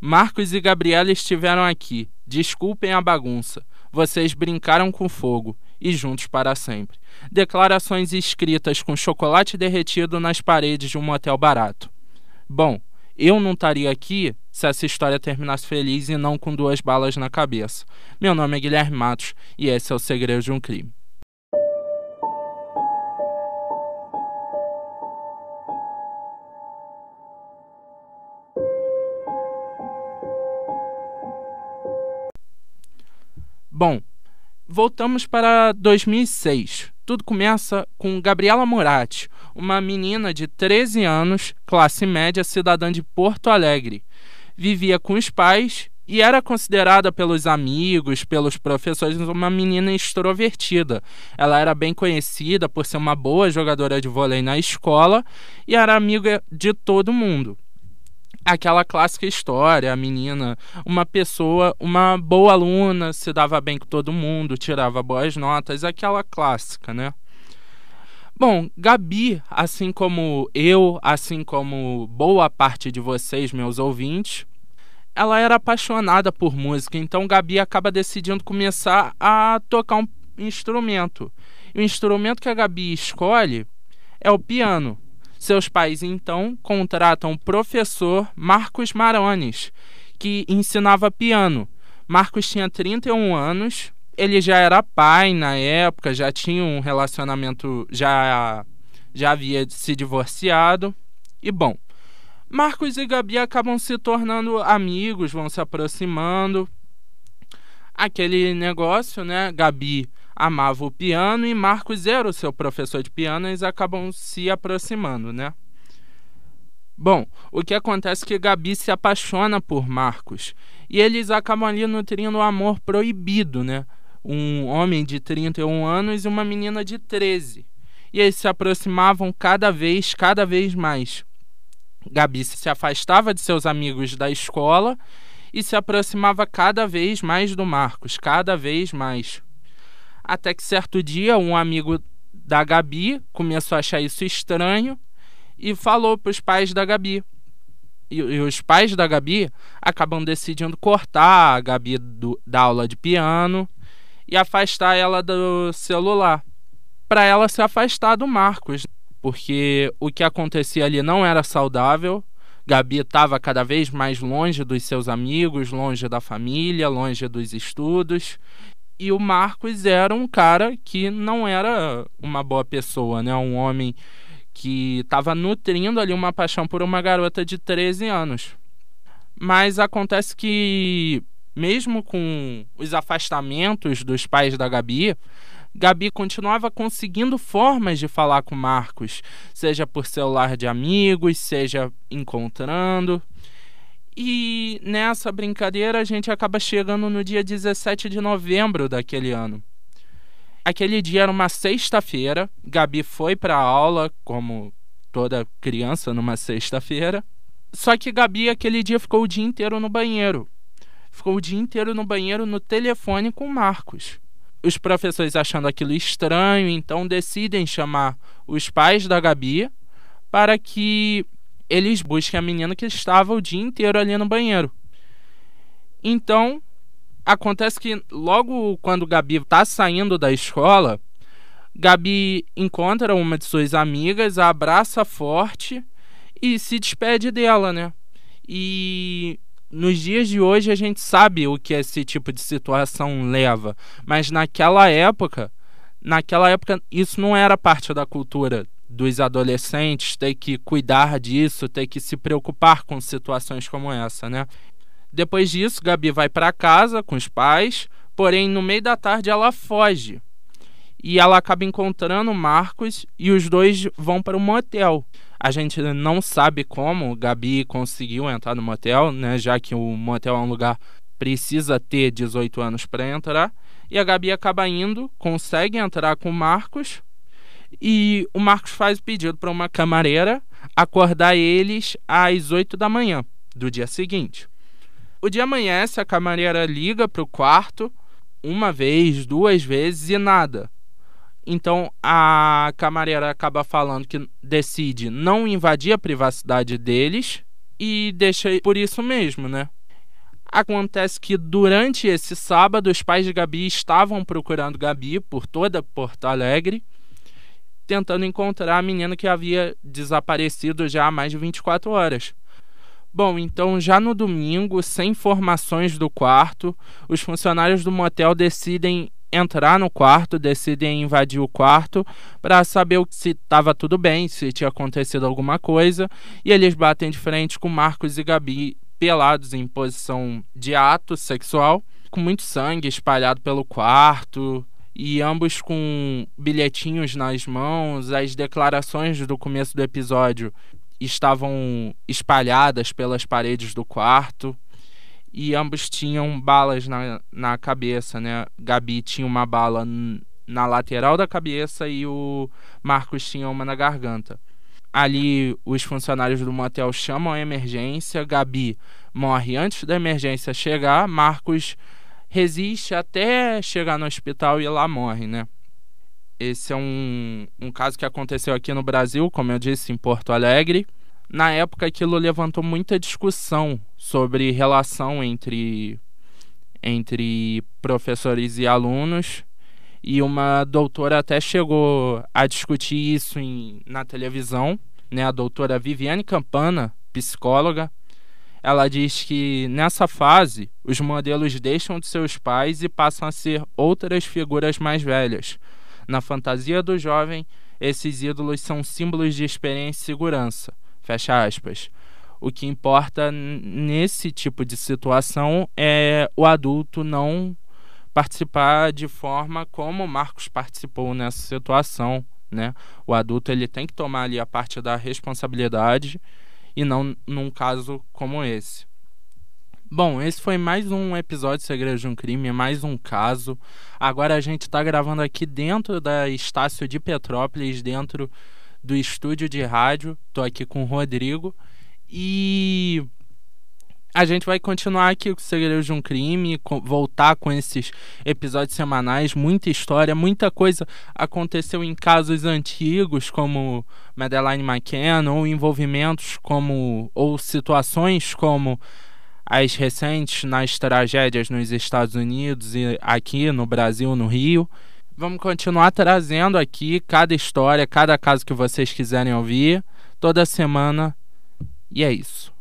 Marcos e Gabriela estiveram aqui. Desculpem a bagunça. Vocês brincaram com fogo e juntos para sempre. Declarações escritas com chocolate derretido nas paredes de um motel barato. Bom, eu não estaria aqui se essa história terminasse feliz e não com duas balas na cabeça. Meu nome é Guilherme Matos e esse é o Segredo de um Crime. Bom, voltamos para 2006. Tudo começa com Gabriela Moratti, uma menina de 13 anos, classe média, cidadã de Porto Alegre. Vivia com os pais e era considerada pelos amigos, pelos professores, uma menina extrovertida. Ela era bem conhecida por ser uma boa jogadora de vôlei na escola e era amiga de todo mundo aquela clássica história, a menina, uma pessoa, uma boa aluna, se dava bem com todo mundo, tirava boas notas, aquela clássica, né? Bom, Gabi, assim como eu, assim como boa parte de vocês, meus ouvintes, ela era apaixonada por música, então Gabi acaba decidindo começar a tocar um instrumento. E o instrumento que a Gabi escolhe é o piano. Seus pais então contratam o professor Marcos Marones, que ensinava piano. Marcos tinha 31 anos, ele já era pai na época, já tinha um relacionamento, já, já havia se divorciado. E bom, Marcos e Gabi acabam se tornando amigos, vão se aproximando. Aquele negócio, né? Gabi amava o piano e Marcos era o seu professor de piano, eles acabam se aproximando, né? Bom, o que acontece é que Gabi se apaixona por Marcos e eles acabam ali nutrindo um amor proibido, né? Um homem de 31 anos e uma menina de 13. E eles se aproximavam cada vez, cada vez mais. Gabi se afastava de seus amigos da escola e se aproximava cada vez mais do Marcos, cada vez mais. Até que certo dia um amigo da Gabi começou a achar isso estranho e falou para os pais da Gabi. E, e, os pais da Gabi acabam decidindo cortar a Gabi do, da aula de piano e afastar ela do celular, para ela se afastar do Marcos, porque o que acontecia ali não era saudável. Gabi estava cada vez mais longe dos seus amigos, longe da família, longe dos estudos, e o Marcos era um cara que não era uma boa pessoa, né? Um homem que estava nutrindo ali uma paixão por uma garota de 13 anos. Mas acontece que, mesmo com os afastamentos dos pais da Gabi, Gabi continuava conseguindo formas de falar com Marcos, seja por celular de amigos, seja encontrando. E nessa brincadeira a gente acaba chegando no dia 17 de novembro daquele ano. Aquele dia era uma sexta-feira, Gabi foi para aula, como toda criança numa sexta-feira. Só que Gabi aquele dia ficou o dia inteiro no banheiro. Ficou o dia inteiro no banheiro no telefone com Marcos. Os professores achando aquilo estranho, então decidem chamar os pais da Gabi para que eles buscam a menina que estava o dia inteiro ali no banheiro. Então, acontece que logo quando Gabi está saindo da escola, Gabi encontra uma de suas amigas, a abraça forte e se despede dela, né? E nos dias de hoje a gente sabe o que esse tipo de situação leva, mas naquela época, naquela época isso não era parte da cultura dos adolescentes ter que cuidar disso, ter que se preocupar com situações como essa, né? Depois disso, Gabi vai para casa com os pais, porém no meio da tarde ela foge. E ela acaba encontrando Marcos e os dois vão para um motel. A gente não sabe como Gabi conseguiu entrar no motel, né? Já que o motel é um lugar precisa ter 18 anos para entrar. E a Gabi acaba indo, consegue entrar com Marcos, e o Marcos faz o pedido para uma camareira acordar eles às 8 da manhã do dia seguinte. O dia amanhece, a camareira liga para o quarto uma vez, duas vezes e nada. Então a camareira acaba falando que decide não invadir a privacidade deles e deixa por isso mesmo, né? Acontece que durante esse sábado os pais de Gabi estavam procurando Gabi por toda Porto Alegre, tentando encontrar a menina que havia desaparecido já há mais de 24 horas. Bom, então já no domingo, sem informações do quarto, os funcionários do motel decidem entrar no quarto, decidem invadir o quarto para saber se estava tudo bem, se tinha acontecido alguma coisa, e eles batem de frente com Marcos e Gabi pelados em posição de ato sexual, com muito sangue espalhado pelo quarto, e ambos com bilhetinhos nas mãos. As declarações do começo do episódio estavam espalhadas pelas paredes do quarto e ambos tinham balas na, na cabeça, né? Gabi tinha uma bala na lateral da cabeça e o Marcos tinha uma na garganta. Ali, os funcionários do motel chamam a emergência. Gabi morre antes da emergência chegar. Marcos resiste até chegar no hospital e lá morre, né? Esse é um, um caso que aconteceu aqui no Brasil, como eu disse, em Porto Alegre. Na época, aquilo levantou muita discussão sobre relação entre, entre professores e alunos e uma doutora até chegou a discutir isso em, na televisão, né? A doutora Viviane Campana, psicóloga, ela diz que nessa fase os modelos deixam de seus pais e passam a ser outras figuras mais velhas. Na fantasia do jovem, esses ídolos são símbolos de experiência e segurança. Fecha aspas. O que importa nesse tipo de situação é o adulto não participar de forma como Marcos participou nessa situação, né? O adulto ele tem que tomar ali a parte da responsabilidade e não num caso como esse. Bom, esse foi mais um episódio de Segredos de um Crime, mais um caso. Agora a gente está gravando aqui dentro da Estácio de Petrópolis, dentro do estúdio de rádio. Estou aqui com o Rodrigo e a gente vai continuar aqui com Segredos de um Crime, voltar com esses episódios semanais, muita história, muita coisa aconteceu em casos antigos, como Madeline McCann, ou envolvimentos como ou situações como as recentes nas tragédias nos Estados Unidos e aqui no Brasil, no Rio. Vamos continuar trazendo aqui cada história, cada caso que vocês quiserem ouvir, toda semana. E é isso.